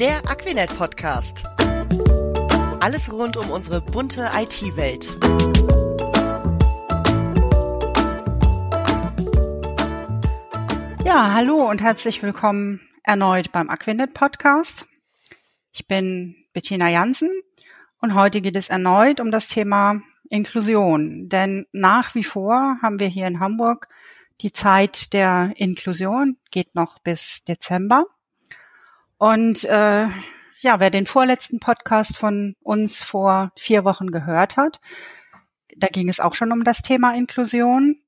Der Aquinet Podcast. Alles rund um unsere bunte IT-Welt. Ja, hallo und herzlich willkommen erneut beim Aquinet Podcast. Ich bin Bettina Jansen und heute geht es erneut um das Thema Inklusion. Denn nach wie vor haben wir hier in Hamburg die Zeit der Inklusion, geht noch bis Dezember. Und äh, ja, wer den vorletzten Podcast von uns vor vier Wochen gehört hat, da ging es auch schon um das Thema Inklusion.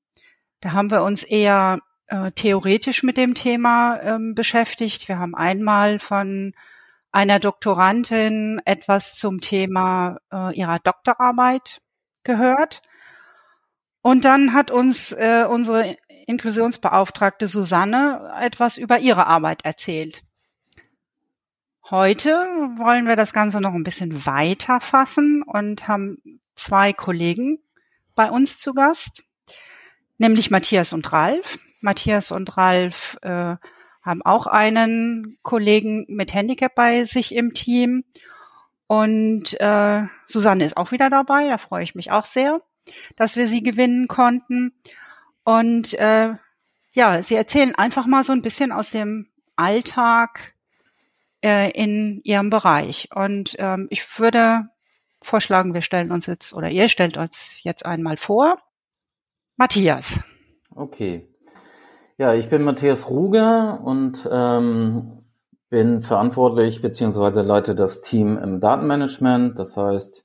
Da haben wir uns eher äh, theoretisch mit dem Thema ähm, beschäftigt. Wir haben einmal von einer Doktorandin etwas zum Thema äh, ihrer Doktorarbeit gehört. Und dann hat uns äh, unsere Inklusionsbeauftragte Susanne etwas über ihre Arbeit erzählt. Heute wollen wir das Ganze noch ein bisschen weiter fassen und haben zwei Kollegen bei uns zu Gast, nämlich Matthias und Ralf. Matthias und Ralf äh, haben auch einen Kollegen mit Handicap bei sich im Team. Und äh, Susanne ist auch wieder dabei, da freue ich mich auch sehr, dass wir sie gewinnen konnten. Und äh, ja, sie erzählen einfach mal so ein bisschen aus dem Alltag äh, in ihrem Bereich. Und ähm, ich würde vorschlagen, wir stellen uns jetzt oder ihr stellt uns jetzt einmal vor. Matthias. Okay. Ja, ich bin Matthias Ruger und ähm, bin verantwortlich beziehungsweise leite das Team im Datenmanagement. Das heißt,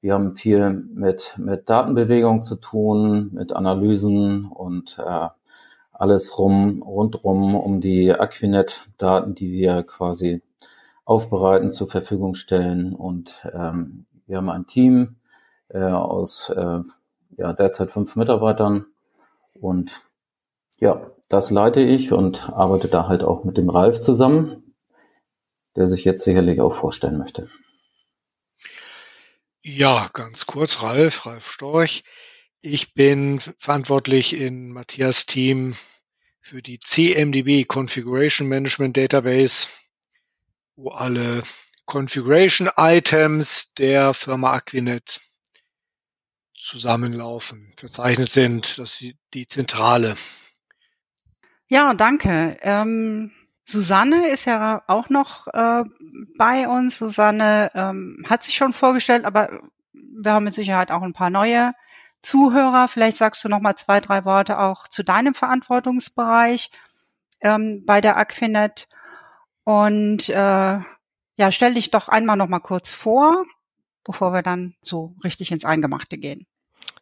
wir haben viel mit, mit Datenbewegung zu tun, mit Analysen und äh, alles rum, rundrum um die Aquinet-Daten, die wir quasi aufbereiten, zur Verfügung stellen. Und ähm, wir haben ein Team äh, aus äh, ja, derzeit fünf Mitarbeitern. Und ja, das leite ich und arbeite da halt auch mit dem Ralf zusammen, der sich jetzt sicherlich auch vorstellen möchte. Ja, ganz kurz, Ralf, Ralf Storch. Ich bin verantwortlich in Matthias Team für die CMDB Configuration Management Database, wo alle Configuration Items der Firma Aquinet zusammenlaufen, verzeichnet sind. Das ist die Zentrale. Ja, danke. Ähm Susanne ist ja auch noch äh, bei uns. Susanne ähm, hat sich schon vorgestellt, aber wir haben mit Sicherheit auch ein paar neue Zuhörer. Vielleicht sagst du noch mal zwei, drei Worte auch zu deinem Verantwortungsbereich ähm, bei der Aquinet. Und äh, ja, stell dich doch einmal noch mal kurz vor, bevor wir dann so richtig ins Eingemachte gehen.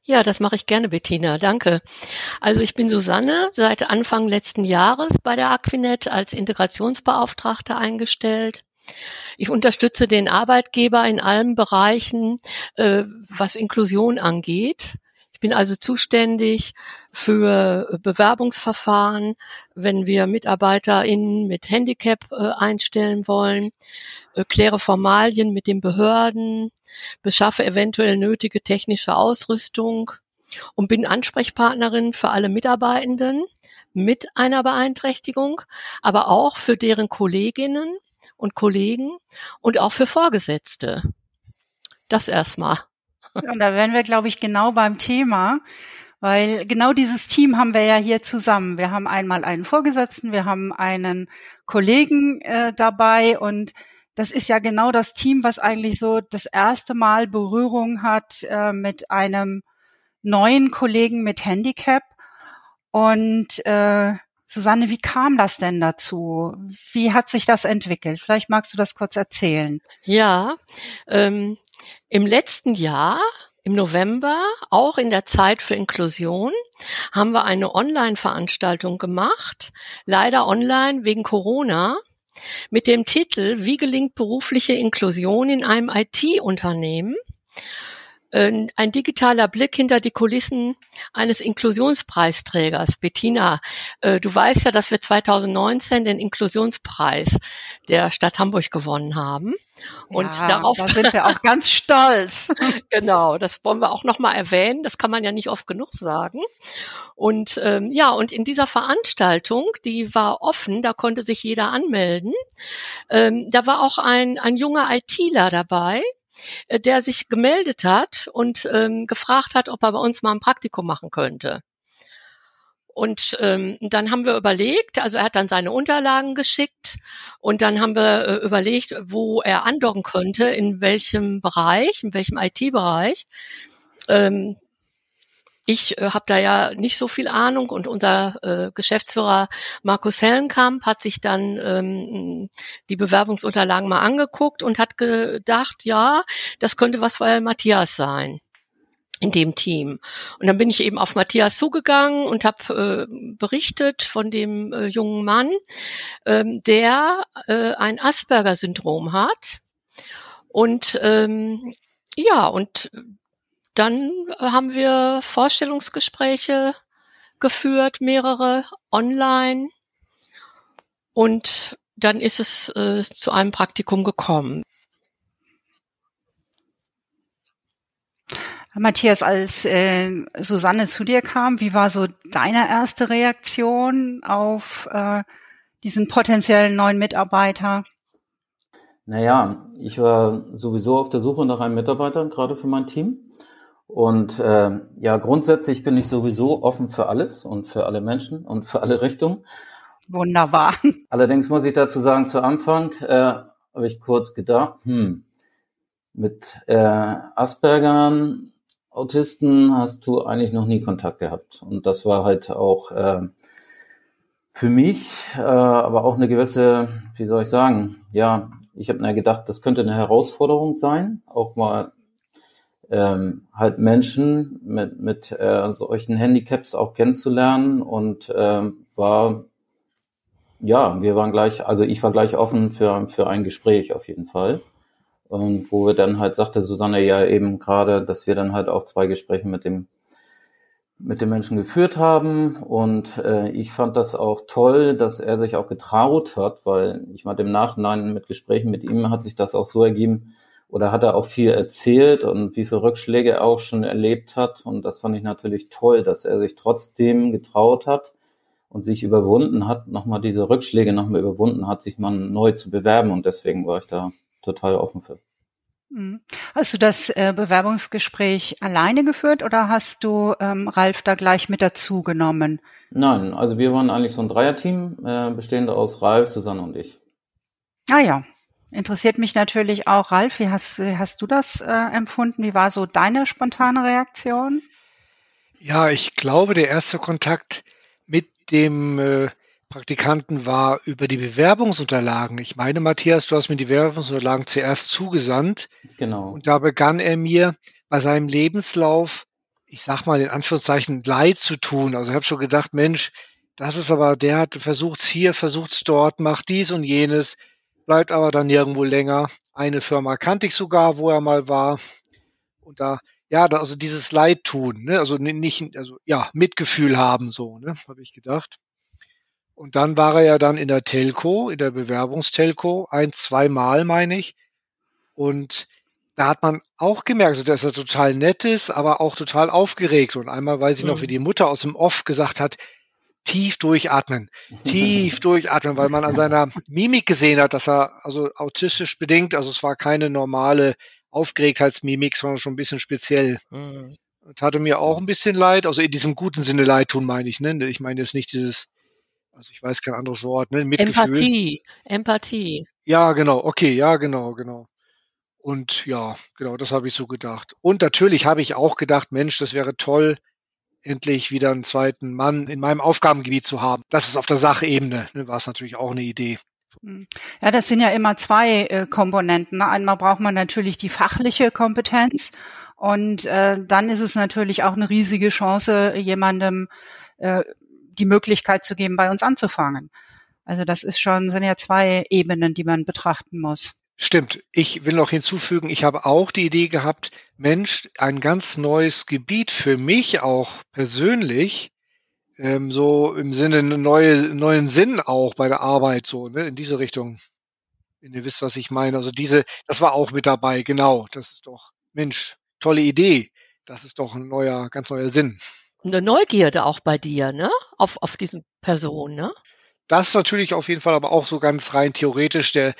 Ja, das mache ich gerne, Bettina. Danke. Also ich bin Susanne, seit Anfang letzten Jahres bei der Aquinet als Integrationsbeauftragte eingestellt. Ich unterstütze den Arbeitgeber in allen Bereichen, äh, was Inklusion angeht. Ich bin also zuständig für Bewerbungsverfahren, wenn wir MitarbeiterInnen mit Handicap äh, einstellen wollen, äh, kläre Formalien mit den Behörden, beschaffe eventuell nötige technische Ausrüstung und bin Ansprechpartnerin für alle Mitarbeitenden mit einer Beeinträchtigung, aber auch für deren Kolleginnen und Kollegen und auch für Vorgesetzte. Das erstmal. Und da wären wir, glaube ich, genau beim Thema, weil genau dieses Team haben wir ja hier zusammen. Wir haben einmal einen Vorgesetzten, wir haben einen Kollegen äh, dabei und das ist ja genau das Team, was eigentlich so das erste Mal Berührung hat äh, mit einem neuen Kollegen mit Handicap. Und äh, Susanne, wie kam das denn dazu? Wie hat sich das entwickelt? Vielleicht magst du das kurz erzählen. Ja, ähm, im letzten Jahr im November, auch in der Zeit für Inklusion, haben wir eine Online-Veranstaltung gemacht, leider online wegen Corona, mit dem Titel Wie gelingt berufliche Inklusion in einem IT-Unternehmen? Äh, ein digitaler Blick hinter die Kulissen eines Inklusionspreisträgers. Bettina, äh, du weißt ja, dass wir 2019 den Inklusionspreis der Stadt Hamburg gewonnen haben. Und ja, darauf da sind wir auch ganz stolz. genau, das wollen wir auch nochmal erwähnen. Das kann man ja nicht oft genug sagen. Und ähm, ja, und in dieser Veranstaltung, die war offen, da konnte sich jeder anmelden. Ähm, da war auch ein, ein junger ITler dabei, der sich gemeldet hat und ähm, gefragt hat, ob er bei uns mal ein Praktikum machen könnte. Und ähm, dann haben wir überlegt, also er hat dann seine Unterlagen geschickt und dann haben wir äh, überlegt, wo er andocken könnte, in welchem Bereich, in welchem IT-Bereich. Ähm, ich äh, habe da ja nicht so viel Ahnung und unser äh, Geschäftsführer Markus Hellenkamp hat sich dann ähm, die Bewerbungsunterlagen mal angeguckt und hat gedacht, ja, das könnte was für Matthias sein in dem Team. Und dann bin ich eben auf Matthias zugegangen und habe äh, berichtet von dem äh, jungen Mann, ähm, der äh, ein Asperger-Syndrom hat. Und ähm, ja, und dann haben wir Vorstellungsgespräche geführt, mehrere online. Und dann ist es äh, zu einem Praktikum gekommen. Matthias, als äh, Susanne zu dir kam, wie war so deine erste Reaktion auf äh, diesen potenziellen neuen Mitarbeiter? Naja, ich war sowieso auf der Suche nach einem Mitarbeiter, gerade für mein Team. Und äh, ja, grundsätzlich bin ich sowieso offen für alles und für alle Menschen und für alle Richtungen. Wunderbar. Allerdings muss ich dazu sagen, zu Anfang äh, habe ich kurz gedacht, hm, mit äh, Aspergern Autisten hast du eigentlich noch nie Kontakt gehabt. Und das war halt auch äh, für mich, äh, aber auch eine gewisse, wie soll ich sagen, ja, ich habe mir gedacht, das könnte eine Herausforderung sein, auch mal ähm, halt Menschen mit, mit äh, solchen Handicaps auch kennenzulernen und ähm, war, ja, wir waren gleich, also ich war gleich offen für, für ein Gespräch auf jeden Fall. Und wo wir dann halt sagte Susanne ja eben gerade, dass wir dann halt auch zwei Gespräche mit dem mit dem Menschen geführt haben und äh, ich fand das auch toll, dass er sich auch getraut hat, weil ich meine, im Nachhinein mit Gesprächen mit ihm hat sich das auch so ergeben oder hat er auch viel erzählt und wie viele Rückschläge er auch schon erlebt hat und das fand ich natürlich toll, dass er sich trotzdem getraut hat und sich überwunden hat, nochmal diese Rückschläge nochmal überwunden hat, sich mal neu zu bewerben und deswegen war ich da total offen für. Mhm. Hast du das äh, Bewerbungsgespräch alleine geführt oder hast du ähm, Ralf da gleich mit dazu genommen? Nein, also wir waren eigentlich so ein Dreierteam, äh, bestehend aus Ralf, Susanne und ich. Ah ja, interessiert mich natürlich auch, Ralf, wie hast, wie hast du das äh, empfunden? Wie war so deine spontane Reaktion? Ja, ich glaube, der erste Kontakt mit dem äh, Praktikanten war über die Bewerbungsunterlagen. Ich meine, Matthias, du hast mir die Bewerbungsunterlagen zuerst zugesandt. Genau. Und da begann er mir bei seinem Lebenslauf, ich sag mal in Anführungszeichen, Leid zu tun. Also ich habe schon gedacht, Mensch, das ist aber, der hat versucht's hier, versucht's dort, macht dies und jenes, bleibt aber dann nirgendwo länger. Eine Firma kannte ich sogar, wo er mal war. Und da, ja, da, also dieses Leid tun, ne? also nicht, also ja, Mitgefühl haben, so, ne, habe ich gedacht. Und dann war er ja dann in der Telco, in der Bewerbungstelco, ein, zweimal meine ich. Und da hat man auch gemerkt, also, dass er total nett ist, aber auch total aufgeregt. Und einmal weiß ich noch, wie mhm. die Mutter aus dem Off gesagt hat, tief durchatmen, tief durchatmen, weil man an seiner Mimik gesehen hat, dass er also autistisch bedingt, also es war keine normale Aufgeregtheitsmimik, sondern schon ein bisschen speziell. Mhm. Und hatte mir auch ein bisschen leid, also in diesem guten Sinne leid tun, meine ich. Ne? Ich meine jetzt nicht dieses also ich weiß kein anderes Wort, ne? Mitgefühl. Empathie, Empathie. Ja, genau, okay, ja, genau, genau. Und ja, genau, das habe ich so gedacht. Und natürlich habe ich auch gedacht, Mensch, das wäre toll, endlich wieder einen zweiten Mann in meinem Aufgabengebiet zu haben. Das ist auf der Sachebene, ne, war es natürlich auch eine Idee. Hm. Ja, das sind ja immer zwei äh, Komponenten. Ne? Einmal braucht man natürlich die fachliche Kompetenz und äh, dann ist es natürlich auch eine riesige Chance, jemandem äh, die Möglichkeit zu geben, bei uns anzufangen. Also das ist schon, sind ja zwei Ebenen, die man betrachten muss. Stimmt. Ich will noch hinzufügen, ich habe auch die Idee gehabt, Mensch, ein ganz neues Gebiet für mich auch persönlich, ähm, so im Sinne neue, neuen Sinn auch bei der Arbeit, so, ne, in diese Richtung. Wenn ihr wisst, was ich meine. Also diese, das war auch mit dabei, genau. Das ist doch, Mensch, tolle Idee. Das ist doch ein neuer, ganz neuer Sinn. Eine Neugierde auch bei dir, ne? Auf, auf diesen Person, ne? Das natürlich auf jeden Fall, aber auch so ganz rein theoretisch der,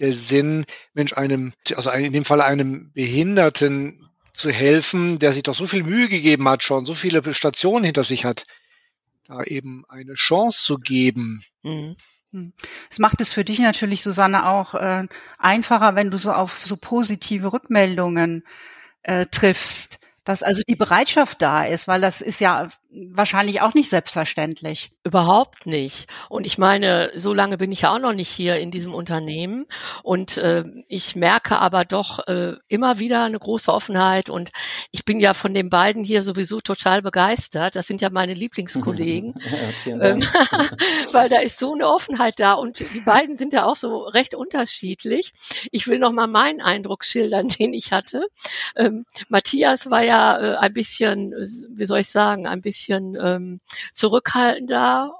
der Sinn, Mensch, einem, also in dem Fall einem Behinderten zu helfen, der sich doch so viel Mühe gegeben hat schon, so viele Stationen hinter sich hat, da eben eine Chance zu geben. Mhm. Hm. Es macht es für dich natürlich, Susanne, auch äh, einfacher, wenn du so auf so positive Rückmeldungen äh, triffst dass also die Bereitschaft da ist, weil das ist ja wahrscheinlich auch nicht selbstverständlich. Überhaupt nicht. Und ich meine, so lange bin ich ja auch noch nicht hier in diesem Unternehmen und äh, ich merke aber doch äh, immer wieder eine große Offenheit und ich bin ja von den beiden hier sowieso total begeistert. Das sind ja meine Lieblingskollegen, ja, ähm, weil da ist so eine Offenheit da und die beiden sind ja auch so recht unterschiedlich. Ich will noch mal meinen Eindruck schildern, den ich hatte. Ähm, Matthias war ja äh, ein bisschen, wie soll ich sagen, ein bisschen ähm, zurückhaltender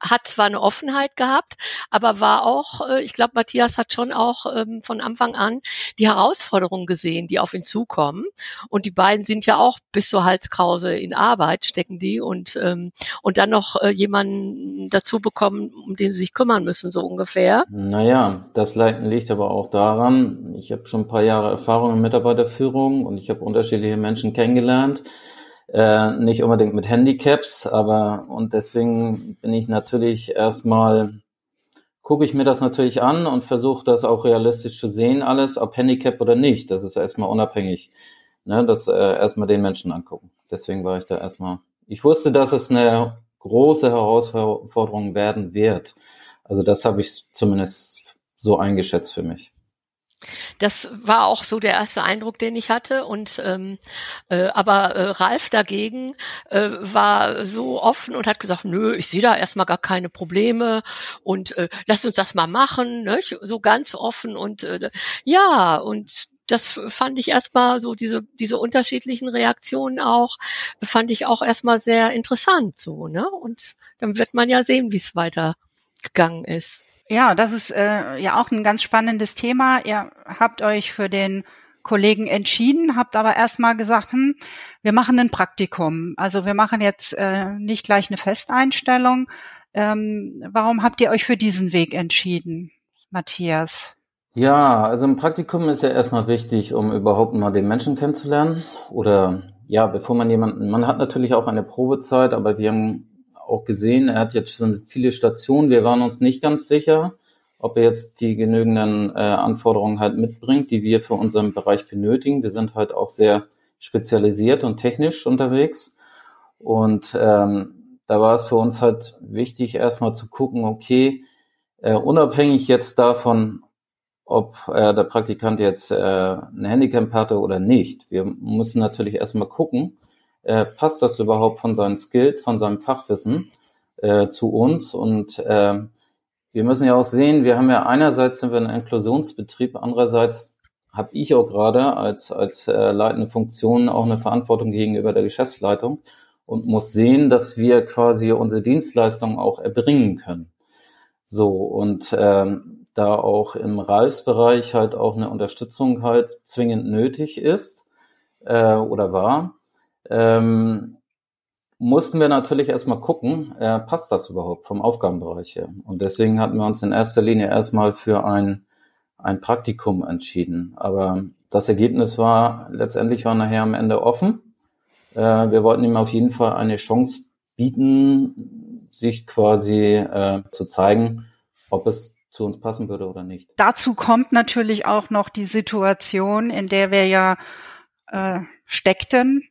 hat zwar eine Offenheit gehabt, aber war auch, äh, ich glaube, Matthias hat schon auch ähm, von Anfang an die Herausforderungen gesehen, die auf ihn zukommen. Und die beiden sind ja auch bis zur Halskrause in Arbeit, stecken die und, ähm, und dann noch äh, jemanden dazu bekommen, um den sie sich kümmern müssen, so ungefähr. Naja, das liegt aber auch daran, ich habe schon ein paar Jahre Erfahrung in Mitarbeiterführung und ich habe unterschiedliche Menschen kennengelernt äh, nicht unbedingt mit Handicaps, aber und deswegen bin ich natürlich erstmal, gucke ich mir das natürlich an und versuche das auch realistisch zu sehen, alles, ob Handicap oder nicht. Das ist erstmal unabhängig. Ne, das äh, erstmal den Menschen angucken. Deswegen war ich da erstmal. Ich wusste, dass es eine große Herausforderung werden wird. Also das habe ich zumindest so eingeschätzt für mich. Das war auch so der erste Eindruck, den ich hatte. Und ähm, äh, aber äh, Ralf dagegen äh, war so offen und hat gesagt, nö, ich sehe da erstmal gar keine Probleme und äh, lass uns das mal machen, ne? so ganz offen und äh, ja und das fand ich erstmal so diese diese unterschiedlichen Reaktionen auch fand ich auch erstmal sehr interessant so ne und dann wird man ja sehen, wie es weitergegangen ist. Ja, das ist äh, ja auch ein ganz spannendes Thema. Ihr habt euch für den Kollegen entschieden, habt aber erstmal gesagt, hm, wir machen ein Praktikum. Also wir machen jetzt äh, nicht gleich eine Festeinstellung. Ähm, warum habt ihr euch für diesen Weg entschieden, Matthias? Ja, also ein Praktikum ist ja erstmal wichtig, um überhaupt mal den Menschen kennenzulernen. Oder ja, bevor man jemanden, man hat natürlich auch eine Probezeit, aber wir haben auch gesehen, er hat jetzt schon viele Stationen. Wir waren uns nicht ganz sicher, ob er jetzt die genügenden äh, Anforderungen halt mitbringt, die wir für unseren Bereich benötigen. Wir sind halt auch sehr spezialisiert und technisch unterwegs. Und ähm, da war es für uns halt wichtig, erstmal zu gucken, okay, äh, unabhängig jetzt davon, ob äh, der Praktikant jetzt äh, ein Handicap hatte oder nicht. Wir müssen natürlich erstmal gucken, äh, passt das überhaupt von seinen Skills, von seinem Fachwissen äh, zu uns? Und äh, wir müssen ja auch sehen, wir haben ja einerseits sind wir ein Inklusionsbetrieb, andererseits habe ich auch gerade als, als äh, leitende Funktion auch eine Verantwortung gegenüber der Geschäftsleitung und muss sehen, dass wir quasi unsere Dienstleistungen auch erbringen können. So, und ähm, da auch im Ralfsbereich halt auch eine Unterstützung halt zwingend nötig ist äh, oder war, ähm, mussten wir natürlich erstmal gucken, äh, passt das überhaupt vom Aufgabenbereich her. Und deswegen hatten wir uns in erster Linie erstmal für ein, ein Praktikum entschieden. Aber das Ergebnis war, letztendlich war nachher am Ende offen. Äh, wir wollten ihm auf jeden Fall eine Chance bieten, sich quasi äh, zu zeigen, ob es zu uns passen würde oder nicht. Dazu kommt natürlich auch noch die Situation, in der wir ja äh, steckten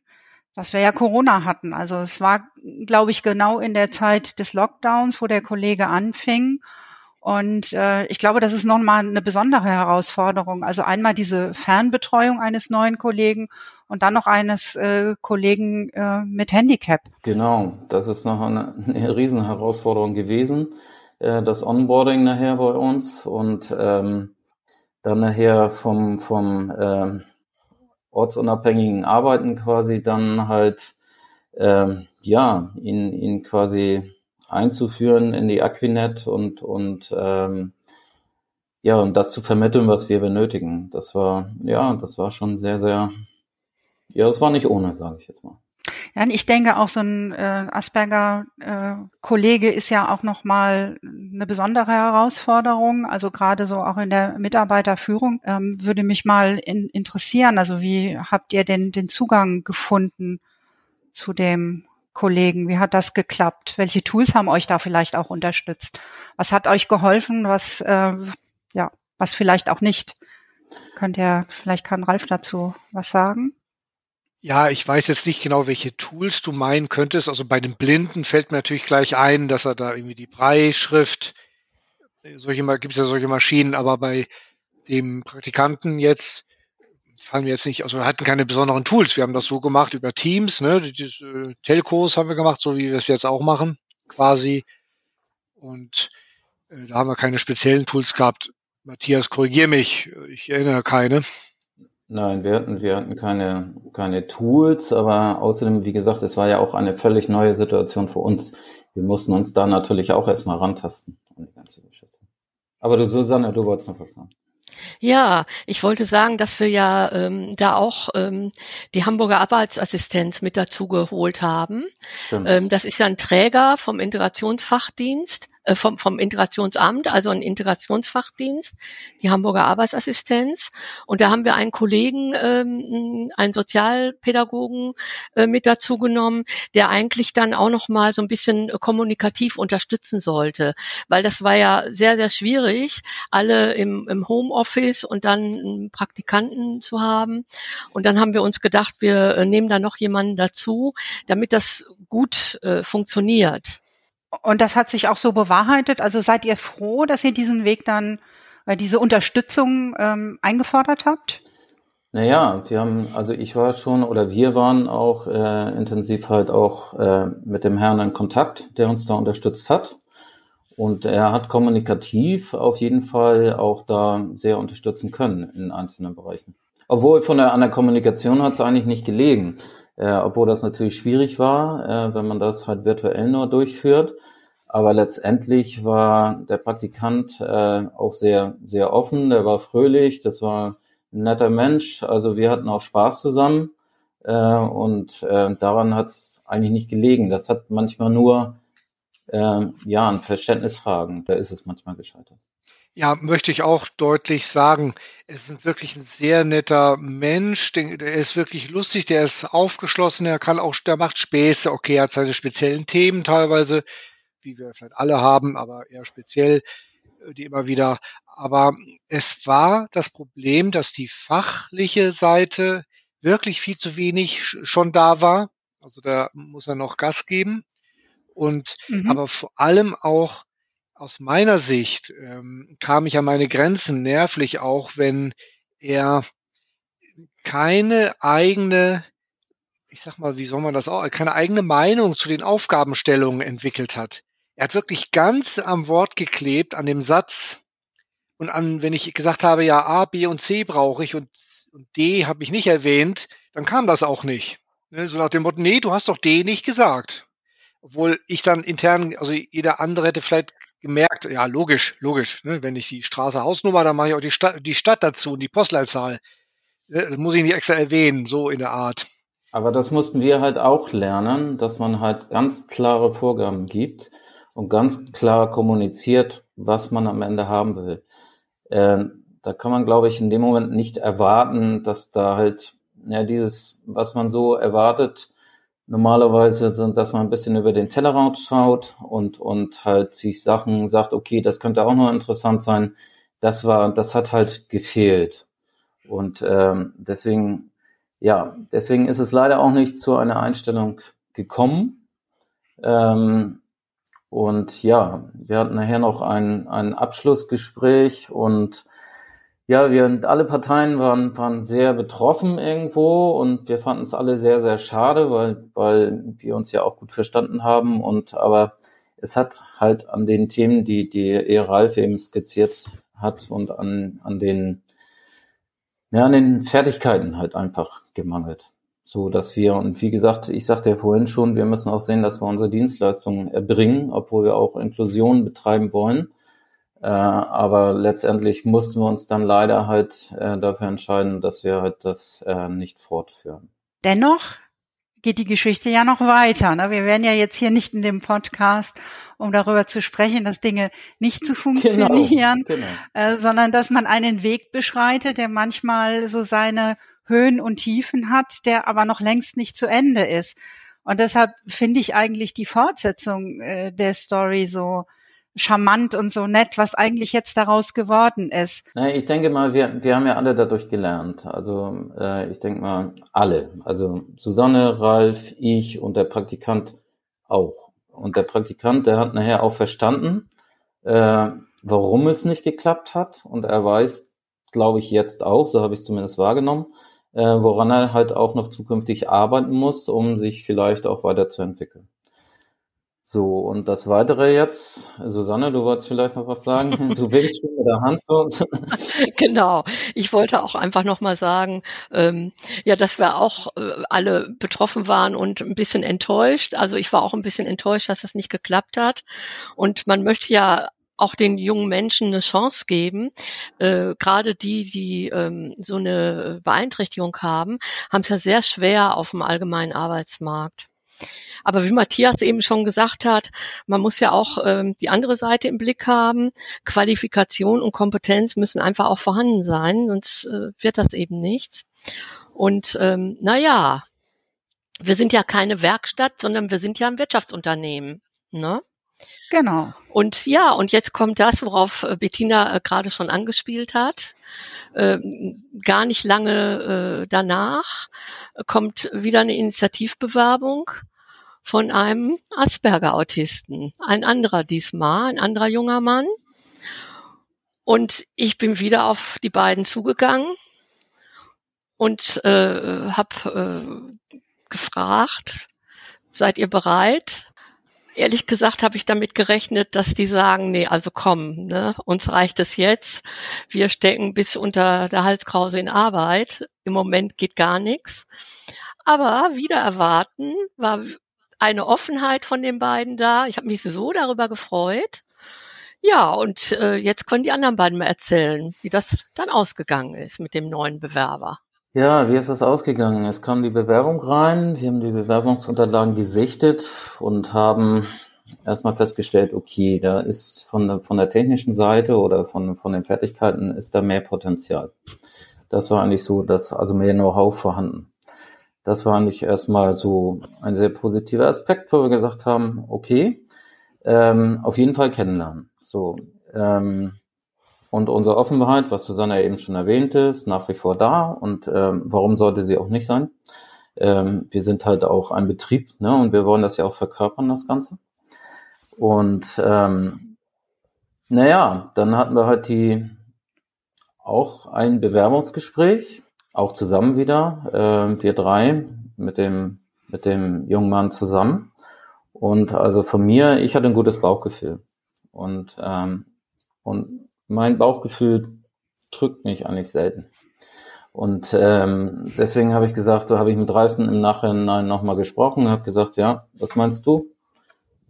dass wir ja Corona hatten. Also es war, glaube ich, genau in der Zeit des Lockdowns, wo der Kollege anfing. Und äh, ich glaube, das ist nochmal eine besondere Herausforderung. Also einmal diese Fernbetreuung eines neuen Kollegen und dann noch eines äh, Kollegen äh, mit Handicap. Genau, das ist noch eine, eine Riesenherausforderung gewesen, äh, das Onboarding nachher bei uns. Und ähm, dann nachher vom, vom äh, ortsunabhängigen Arbeiten quasi dann halt, äh, ja, ihn, ihn quasi einzuführen in die Aquinet und, und ähm, ja, und das zu vermitteln, was wir benötigen. Das war, ja, das war schon sehr, sehr, ja, das war nicht ohne, sage ich jetzt mal. Ja, ich denke auch so ein äh, Asperger-Kollege äh, ist ja auch nochmal eine besondere Herausforderung. Also gerade so auch in der Mitarbeiterführung ähm, würde mich mal in, interessieren. Also wie habt ihr denn den Zugang gefunden zu dem Kollegen? Wie hat das geklappt? Welche Tools haben euch da vielleicht auch unterstützt? Was hat euch geholfen? Was äh, ja, was vielleicht auch nicht? Könnt ihr, vielleicht kann Ralf dazu was sagen? Ja, ich weiß jetzt nicht genau, welche Tools du meinen könntest. Also bei den Blinden fällt mir natürlich gleich ein, dass er da irgendwie die Breischrift, äh, solche gibt es ja solche Maschinen, aber bei dem Praktikanten jetzt fallen wir jetzt nicht, also wir hatten keine besonderen Tools. Wir haben das so gemacht über Teams, ne? Die, die, äh, Telcos haben wir gemacht, so wie wir es jetzt auch machen, quasi. Und äh, da haben wir keine speziellen Tools gehabt. Matthias, korrigier mich, ich erinnere keine. Nein, wir hatten, wir hatten keine, keine Tools, aber außerdem, wie gesagt, es war ja auch eine völlig neue Situation für uns. Wir mussten uns da natürlich auch erstmal rantasten an die ganze Geschichte. Aber du, Susanne, du wolltest noch was sagen. Ja, ich wollte sagen, dass wir ja ähm, da auch ähm, die Hamburger Arbeitsassistenz mit dazu geholt haben. Ähm, das ist ja ein Träger vom Integrationsfachdienst vom, vom Integrationsamt, also ein Integrationsfachdienst, die Hamburger Arbeitsassistenz. Und da haben wir einen Kollegen, ähm, einen Sozialpädagogen äh, mit dazu genommen, der eigentlich dann auch noch mal so ein bisschen kommunikativ unterstützen sollte, weil das war ja sehr, sehr schwierig, alle im, im Homeoffice und dann Praktikanten zu haben. Und dann haben wir uns gedacht, wir äh, nehmen da noch jemanden dazu, damit das gut äh, funktioniert. Und das hat sich auch so bewahrheitet. Also seid ihr froh, dass ihr diesen Weg dann, äh, diese Unterstützung ähm, eingefordert habt? Naja, wir haben, also ich war schon oder wir waren auch äh, intensiv halt auch äh, mit dem Herrn in Kontakt, der uns da unterstützt hat. Und er hat kommunikativ auf jeden Fall auch da sehr unterstützen können in einzelnen Bereichen. Obwohl von der, an der Kommunikation hat es eigentlich nicht gelegen äh, obwohl das natürlich schwierig war, äh, wenn man das halt virtuell nur durchführt. Aber letztendlich war der Praktikant äh, auch sehr, sehr offen, der war fröhlich, das war ein netter Mensch. Also wir hatten auch Spaß zusammen äh, und äh, daran hat es eigentlich nicht gelegen. Das hat manchmal nur äh, ja an Verständnisfragen, da ist es manchmal gescheitert. Ja, möchte ich auch deutlich sagen. Es ist wirklich ein sehr netter Mensch. Der ist wirklich lustig, der ist aufgeschlossen, er kann auch, der macht Späße. Okay, er hat seine speziellen Themen teilweise, wie wir vielleicht alle haben, aber eher speziell, äh, die immer wieder. Aber es war das Problem, dass die fachliche Seite wirklich viel zu wenig schon da war. Also da muss er noch Gas geben. Und mhm. aber vor allem auch aus meiner Sicht ähm, kam ich an meine Grenzen nervlich auch, wenn er keine eigene, ich sag mal, wie soll man das auch, keine eigene Meinung zu den Aufgabenstellungen entwickelt hat. Er hat wirklich ganz am Wort geklebt, an dem Satz und an, wenn ich gesagt habe, ja, A, B und C brauche ich und, und D habe ich nicht erwähnt, dann kam das auch nicht. Ne, so nach dem Motto, nee, du hast doch D nicht gesagt. Obwohl ich dann intern, also jeder andere hätte vielleicht gemerkt, ja, logisch, logisch. Ne? Wenn ich die Straße Hausnummer, dann mache ich auch die Stadt, die Stadt dazu und die Postleitzahl. Ne, das muss ich nicht extra erwähnen, so in der Art. Aber das mussten wir halt auch lernen, dass man halt ganz klare Vorgaben gibt und ganz klar kommuniziert, was man am Ende haben will. Äh, da kann man, glaube ich, in dem Moment nicht erwarten, dass da halt ja dieses, was man so erwartet, normalerweise, dass man ein bisschen über den Tellerrand schaut und, und halt sich Sachen sagt, okay, das könnte auch noch interessant sein. Das war, das hat halt gefehlt. Und ähm, deswegen, ja, deswegen ist es leider auch nicht zu einer Einstellung gekommen. Ähm, und ja, wir hatten nachher noch ein, ein Abschlussgespräch und ja, wir alle Parteien waren, waren sehr betroffen irgendwo und wir fanden es alle sehr, sehr schade, weil, weil wir uns ja auch gut verstanden haben. Und aber es hat halt an den Themen, die, die eher Ralf eben skizziert hat und an, an den ja, an den Fertigkeiten halt einfach gemangelt. So dass wir, und wie gesagt, ich sagte ja vorhin schon, wir müssen auch sehen, dass wir unsere Dienstleistungen erbringen, obwohl wir auch Inklusion betreiben wollen. Äh, aber letztendlich mussten wir uns dann leider halt äh, dafür entscheiden, dass wir halt das äh, nicht fortführen. Dennoch geht die Geschichte ja noch weiter. Ne? Wir werden ja jetzt hier nicht in dem Podcast, um darüber zu sprechen, dass Dinge nicht zu funktionieren, genau, genau. Sondern dass man einen Weg beschreitet, der manchmal so seine Höhen und Tiefen hat, der aber noch längst nicht zu Ende ist. Und deshalb finde ich eigentlich die Fortsetzung äh, der Story so charmant und so nett, was eigentlich jetzt daraus geworden ist. Ich denke mal, wir, wir haben ja alle dadurch gelernt. Also äh, ich denke mal, alle. Also Susanne, Ralf, ich und der Praktikant auch. Und der Praktikant, der hat nachher auch verstanden, äh, warum es nicht geklappt hat. Und er weiß, glaube ich, jetzt auch, so habe ich es zumindest wahrgenommen, äh, woran er halt auch noch zukünftig arbeiten muss, um sich vielleicht auch weiterzuentwickeln. So, und das Weitere jetzt, Susanne, du wolltest vielleicht noch was sagen? Du willst schon mit der Hand so. genau. Ich wollte auch einfach nochmal sagen, ähm, ja, dass wir auch äh, alle betroffen waren und ein bisschen enttäuscht. Also ich war auch ein bisschen enttäuscht, dass das nicht geklappt hat. Und man möchte ja auch den jungen Menschen eine Chance geben. Äh, Gerade die, die ähm, so eine Beeinträchtigung haben, haben es ja sehr schwer auf dem allgemeinen Arbeitsmarkt. Aber wie Matthias eben schon gesagt hat, man muss ja auch ähm, die andere Seite im Blick haben. Qualifikation und Kompetenz müssen einfach auch vorhanden sein, sonst äh, wird das eben nichts. Und ähm, naja, wir sind ja keine Werkstatt, sondern wir sind ja ein Wirtschaftsunternehmen. Ne? Genau. Und ja, und jetzt kommt das, worauf äh, Bettina äh, gerade schon angespielt hat. Äh, gar nicht lange äh, danach kommt wieder eine Initiativbewerbung von einem Asperger-Autisten. Ein anderer diesmal, ein anderer junger Mann. Und ich bin wieder auf die beiden zugegangen und äh, habe äh, gefragt, seid ihr bereit? Ehrlich gesagt habe ich damit gerechnet, dass die sagen, nee, also komm, ne, uns reicht es jetzt. Wir stecken bis unter der Halskrause in Arbeit. Im Moment geht gar nichts. Aber wieder erwarten war eine Offenheit von den beiden da. Ich habe mich so darüber gefreut. Ja, und äh, jetzt können die anderen beiden mal erzählen, wie das dann ausgegangen ist mit dem neuen Bewerber. Ja, wie ist das ausgegangen? Es kam die Bewerbung rein, wir haben die Bewerbungsunterlagen gesichtet und haben erstmal festgestellt, okay, da ist von der, von der technischen Seite oder von, von den Fertigkeiten ist da mehr Potenzial. Das war eigentlich so, dass also mehr Know-how vorhanden. Das war eigentlich erstmal so ein sehr positiver Aspekt, wo wir gesagt haben, okay, ähm, auf jeden Fall kennenlernen. So, ähm, und unsere Offenheit, was Susanne eben schon erwähnte, ist nach wie vor da. Und ähm, warum sollte sie auch nicht sein? Ähm, wir sind halt auch ein Betrieb, ne? Und wir wollen das ja auch verkörpern, das Ganze. Und ähm, naja, dann hatten wir halt die auch ein Bewerbungsgespräch auch zusammen wieder, äh, wir drei mit dem, mit dem jungen Mann zusammen. Und also von mir, ich hatte ein gutes Bauchgefühl. Und, ähm, und mein Bauchgefühl drückt mich eigentlich selten. Und ähm, deswegen habe ich gesagt, da habe ich mit Reifen im Nachhinein nochmal gesprochen habe gesagt, ja, was meinst du?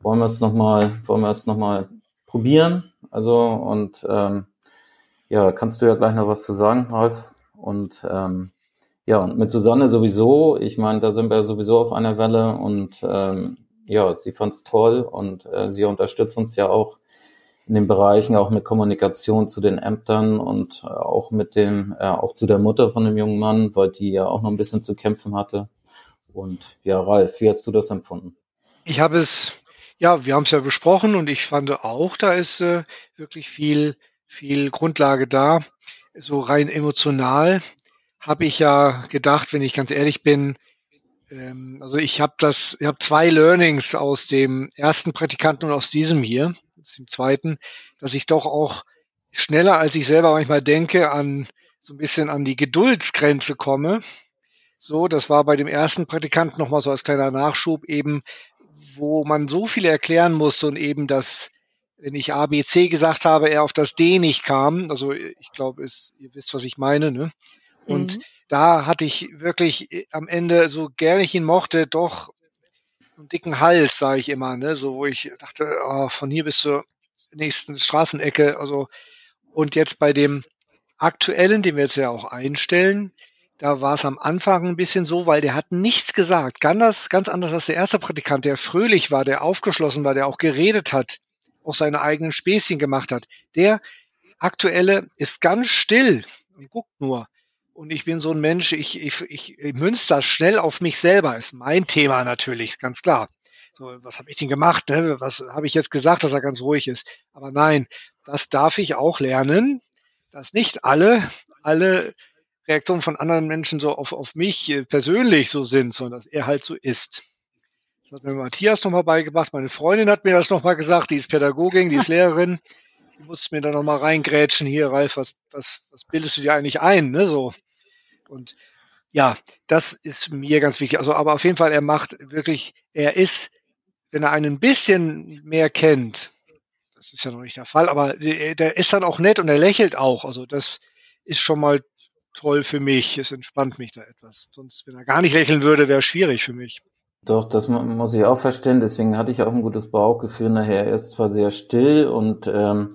Wollen wir es nochmal, wollen wir es nochmal probieren? Also und ähm, ja, kannst du ja gleich noch was zu sagen, Ralf? Und ähm, ja, und mit Susanne sowieso, ich meine, da sind wir sowieso auf einer Welle und ähm, ja, sie fand es toll und äh, sie unterstützt uns ja auch in den Bereichen, auch mit Kommunikation zu den Ämtern und äh, auch mit dem, äh, auch zu der Mutter von dem jungen Mann, weil die ja auch noch ein bisschen zu kämpfen hatte. Und ja, Ralf, wie hast du das empfunden? Ich habe es, ja, wir haben es ja besprochen und ich fand auch, da ist äh, wirklich viel, viel Grundlage da so rein emotional habe ich ja gedacht, wenn ich ganz ehrlich bin, also ich habe das, ich habe zwei Learnings aus dem ersten Praktikanten und aus diesem hier, aus dem zweiten, dass ich doch auch schneller als ich selber manchmal denke an so ein bisschen an die Geduldsgrenze komme. So, das war bei dem ersten Praktikanten nochmal so als kleiner Nachschub eben, wo man so viel erklären musste und eben das wenn ich A, B, C gesagt habe, er auf das D nicht kam. Also ich glaube, ihr wisst, was ich meine. Ne? Und mhm. da hatte ich wirklich äh, am Ende, so gerne ich ihn mochte, doch einen dicken Hals, sage ich immer, ne? so wo ich dachte, oh, von hier bis zur nächsten Straßenecke, also und jetzt bei dem aktuellen, den wir jetzt ja auch einstellen, da war es am Anfang ein bisschen so, weil der hat nichts gesagt. Ganz, ganz anders als der erste Praktikant, der fröhlich war, der aufgeschlossen war, der auch geredet hat, auch seine eigenen Späßchen gemacht hat. Der aktuelle ist ganz still und guckt nur. Und ich bin so ein Mensch, ich, ich, ich, ich münze das schnell auf mich selber. Ist mein Thema natürlich, ganz klar. So, was habe ich denn gemacht? Ne? Was habe ich jetzt gesagt, dass er ganz ruhig ist? Aber nein, das darf ich auch lernen, dass nicht alle, alle Reaktionen von anderen Menschen so auf, auf mich äh, persönlich so sind, sondern dass er halt so ist. Das hat mir Matthias nochmal beigebracht. Meine Freundin hat mir das nochmal gesagt. Die ist Pädagogin, die ist Lehrerin. Die muss mir da nochmal reingrätschen. Hier, Ralf, was, was, was bildest du dir eigentlich ein? Ne, so. Und ja, das ist mir ganz wichtig. Also, aber auf jeden Fall, er macht wirklich, er ist, wenn er einen ein bisschen mehr kennt, das ist ja noch nicht der Fall, aber der, ist dann auch nett und er lächelt auch. Also das ist schon mal toll für mich. Es entspannt mich da etwas. Sonst, wenn er gar nicht lächeln würde, wäre es schwierig für mich. Doch, das muss ich auch verstehen. Deswegen hatte ich auch ein gutes Bauchgefühl nachher. Er ist zwar sehr still und ähm,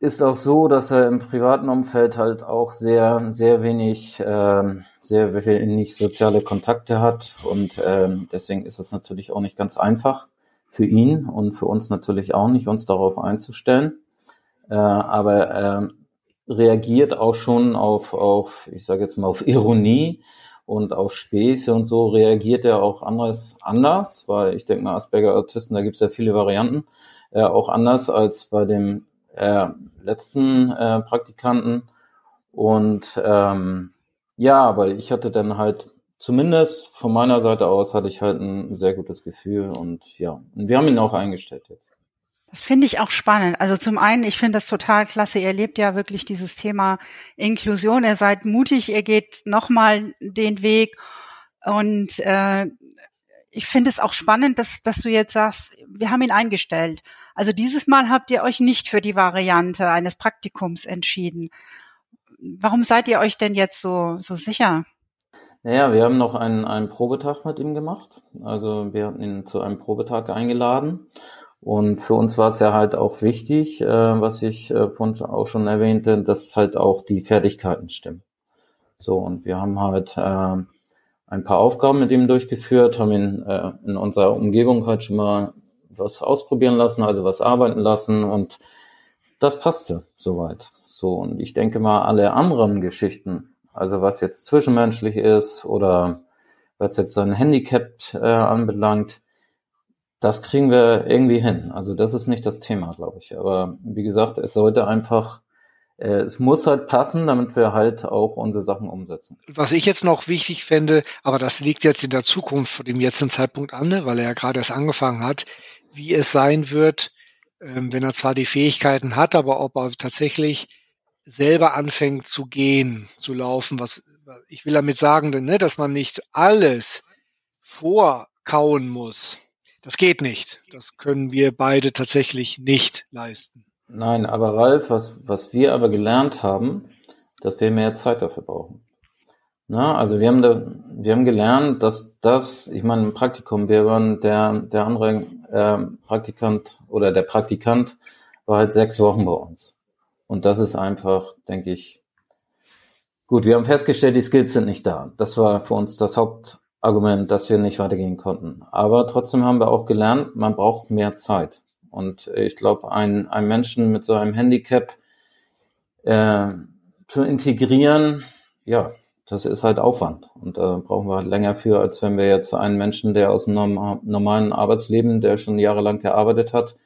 ist auch so, dass er im privaten Umfeld halt auch sehr, sehr wenig, ähm, sehr wenig soziale Kontakte hat und ähm, deswegen ist es natürlich auch nicht ganz einfach für ihn und für uns natürlich auch nicht, uns darauf einzustellen. Äh, aber er reagiert auch schon auf, auf ich sage jetzt mal, auf Ironie und auf Späße und so reagiert er auch anders, anders weil ich denke mal, Asperger-Autisten, da gibt es ja viele Varianten, äh, auch anders als bei dem äh, letzten äh, Praktikanten. Und ähm, ja, aber ich hatte dann halt zumindest von meiner Seite aus hatte ich halt ein sehr gutes Gefühl und ja, und wir haben ihn auch eingestellt jetzt. Das finde ich auch spannend. Also zum einen, ich finde das total klasse. Ihr lebt ja wirklich dieses Thema Inklusion. Ihr seid mutig, ihr geht nochmal den Weg. Und äh, ich finde es auch spannend, dass, dass du jetzt sagst, wir haben ihn eingestellt. Also dieses Mal habt ihr euch nicht für die Variante eines Praktikums entschieden. Warum seid ihr euch denn jetzt so, so sicher? Naja, wir haben noch einen, einen Probetag mit ihm gemacht. Also wir hatten ihn zu einem Probetag eingeladen. Und für uns war es ja halt auch wichtig, äh, was ich äh, auch schon erwähnte, dass halt auch die Fertigkeiten stimmen. So, und wir haben halt äh, ein paar Aufgaben mit ihm durchgeführt, haben ihn äh, in unserer Umgebung halt schon mal was ausprobieren lassen, also was arbeiten lassen und das passte soweit. So, und ich denke mal, alle anderen Geschichten, also was jetzt zwischenmenschlich ist oder was jetzt sein Handicap äh, anbelangt, das kriegen wir irgendwie hin. Also das ist nicht das Thema, glaube ich. Aber wie gesagt, es sollte einfach, es muss halt passen, damit wir halt auch unsere Sachen umsetzen. Was ich jetzt noch wichtig fände, aber das liegt jetzt in der Zukunft vor dem jetzigen Zeitpunkt an, ne, weil er ja gerade erst angefangen hat, wie es sein wird, ähm, wenn er zwar die Fähigkeiten hat, aber ob er tatsächlich selber anfängt zu gehen, zu laufen, was ich will damit sagen, ne, dass man nicht alles vorkauen muss. Das geht nicht. Das können wir beide tatsächlich nicht leisten. Nein, aber Ralf, was, was wir aber gelernt haben, dass wir mehr Zeit dafür brauchen. Na, also wir haben da, wir haben gelernt, dass das, ich meine, im Praktikum, wir waren der, der andere äh, Praktikant oder der Praktikant war halt sechs Wochen bei uns. Und das ist einfach, denke ich, gut. Wir haben festgestellt, die Skills sind nicht da. Das war für uns das Hauptargument, dass wir nicht weitergehen konnten. Aber trotzdem haben wir auch gelernt, man braucht mehr Zeit. Und ich glaube, ein, ein Menschen mit so einem Handicap äh, zu integrieren, ja, das ist halt Aufwand. Und da brauchen wir halt länger für, als wenn wir jetzt einen Menschen, der aus dem normalen Arbeitsleben, der schon jahrelang gearbeitet hat,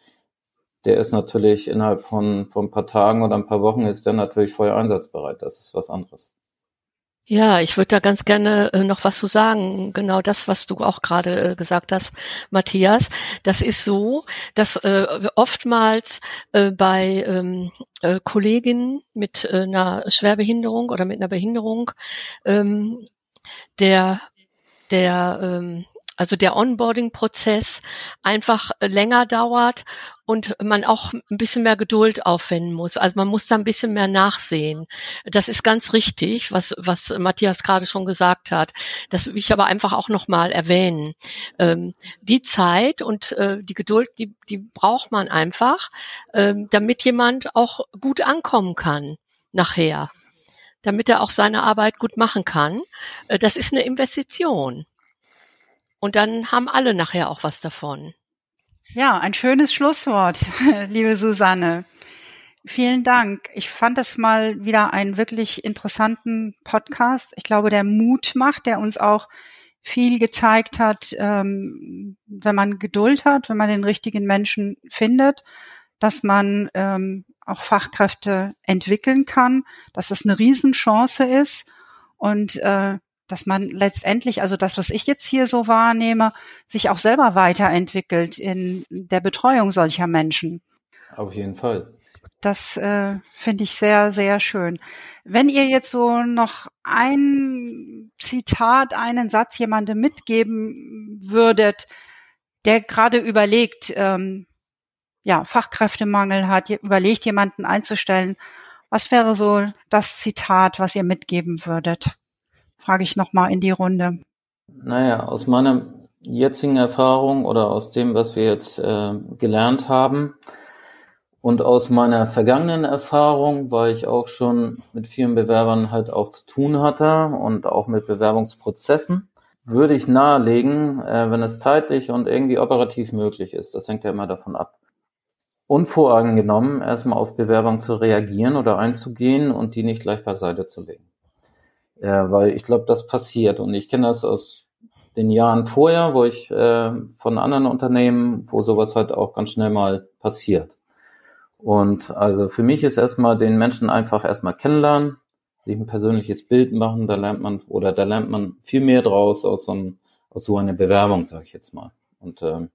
der ist natürlich innerhalb von, von ein paar Tagen oder ein paar Wochen ist der natürlich voll einsatzbereit. Das ist was anderes. Ja, ich würde da ganz gerne äh, noch was zu sagen. Genau das, was du auch gerade äh, gesagt hast, Matthias. Das ist so, dass äh, oftmals äh, bei ähm, äh, Kolleginnen mit äh, einer Schwerbehinderung oder mit einer Behinderung ähm, der der ähm, also der Onboarding-Prozess einfach länger dauert und man auch ein bisschen mehr Geduld aufwenden muss. Also man muss da ein bisschen mehr nachsehen. Das ist ganz richtig, was, was Matthias gerade schon gesagt hat. Das will ich aber einfach auch nochmal erwähnen. Ähm, die Zeit und äh, die Geduld, die, die braucht man einfach, ähm, damit jemand auch gut ankommen kann nachher damit er auch seine Arbeit gut machen kann. Äh, das ist eine Investition. Und dann haben alle nachher auch was davon. Ja, ein schönes Schlusswort, liebe Susanne. Vielen Dank. Ich fand das mal wieder einen wirklich interessanten Podcast. Ich glaube, der Mut macht, der uns auch viel gezeigt hat, ähm, wenn man Geduld hat, wenn man den richtigen Menschen findet, dass man ähm, auch Fachkräfte entwickeln kann, dass das eine Riesenchance ist und äh, dass man letztendlich, also das, was ich jetzt hier so wahrnehme, sich auch selber weiterentwickelt in der Betreuung solcher Menschen. Auf jeden Fall. Das äh, finde ich sehr, sehr schön. Wenn ihr jetzt so noch ein Zitat, einen Satz jemandem mitgeben würdet, der gerade überlegt, ähm, ja, Fachkräftemangel hat, überlegt, jemanden einzustellen. Was wäre so das Zitat, was ihr mitgeben würdet? Frage ich nochmal in die Runde. Naja, aus meiner jetzigen Erfahrung oder aus dem, was wir jetzt äh, gelernt haben und aus meiner vergangenen Erfahrung, weil ich auch schon mit vielen Bewerbern halt auch zu tun hatte und auch mit Bewerbungsprozessen, würde ich nahelegen, äh, wenn es zeitlich und irgendwie operativ möglich ist, das hängt ja immer davon ab, unvoreingenommen erstmal auf Bewerbung zu reagieren oder einzugehen und die nicht gleich beiseite zu legen. Ja, weil ich glaube, das passiert und ich kenne das aus den Jahren vorher, wo ich äh, von anderen Unternehmen, wo sowas halt auch ganz schnell mal passiert. Und also für mich ist erstmal den Menschen einfach erstmal kennenlernen, sich ein persönliches Bild machen, da lernt man oder da lernt man viel mehr draus aus so, einem, aus so einer Bewerbung, sage ich jetzt mal. Und, äh,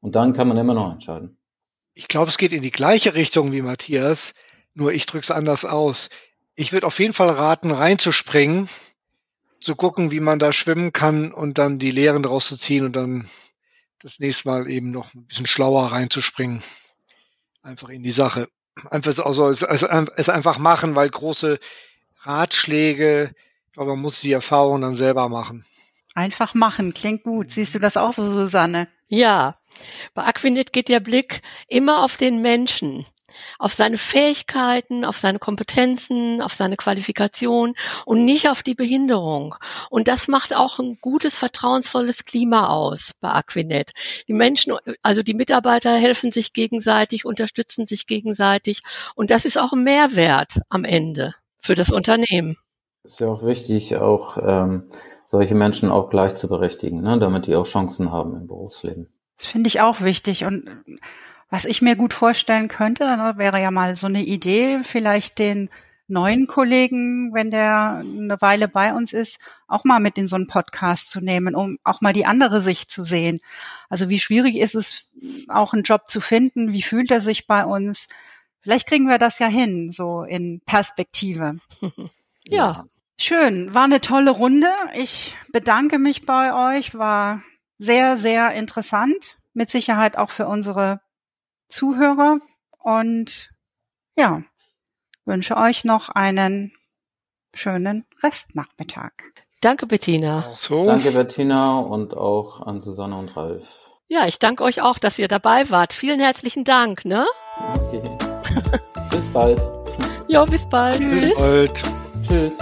und dann kann man immer noch entscheiden. Ich glaube, es geht in die gleiche Richtung wie Matthias, nur ich drücke es anders aus. Ich würde auf jeden Fall raten, reinzuspringen, zu gucken, wie man da schwimmen kann und dann die Lehren daraus zu ziehen und dann das nächste Mal eben noch ein bisschen schlauer reinzuspringen. Einfach in die Sache. Einfach also es, es, es einfach machen, weil große Ratschläge, ich glaube, man muss die Erfahrung dann selber machen. Einfach machen, klingt gut. Siehst du das auch so, Susanne? Ja, bei Aquinet geht der Blick immer auf den Menschen, auf seine Fähigkeiten, auf seine Kompetenzen, auf seine Qualifikation und nicht auf die Behinderung. Und das macht auch ein gutes, vertrauensvolles Klima aus bei Aquinet. Die Menschen, also die Mitarbeiter helfen sich gegenseitig, unterstützen sich gegenseitig und das ist auch ein Mehrwert am Ende für das Unternehmen. Ist ja auch wichtig, auch ähm, solche Menschen auch gleich zu berechtigen, ne, damit die auch Chancen haben im Berufsleben. Das finde ich auch wichtig. Und was ich mir gut vorstellen könnte, ne, wäre ja mal so eine Idee, vielleicht den neuen Kollegen, wenn der eine Weile bei uns ist, auch mal mit in so einen Podcast zu nehmen, um auch mal die andere Sicht zu sehen. Also wie schwierig ist es, auch einen Job zu finden? Wie fühlt er sich bei uns? Vielleicht kriegen wir das ja hin, so in Perspektive. ja. Schön, war eine tolle Runde. Ich bedanke mich bei euch, war sehr, sehr interessant, mit Sicherheit auch für unsere Zuhörer und ja, wünsche euch noch einen schönen Restnachmittag. Danke, Bettina. So. Danke, Bettina und auch an Susanne und Ralf. Ja, ich danke euch auch, dass ihr dabei wart. Vielen herzlichen Dank, ne? Okay. bis bald. Ja, bis bald. Bis bald. Tschüss.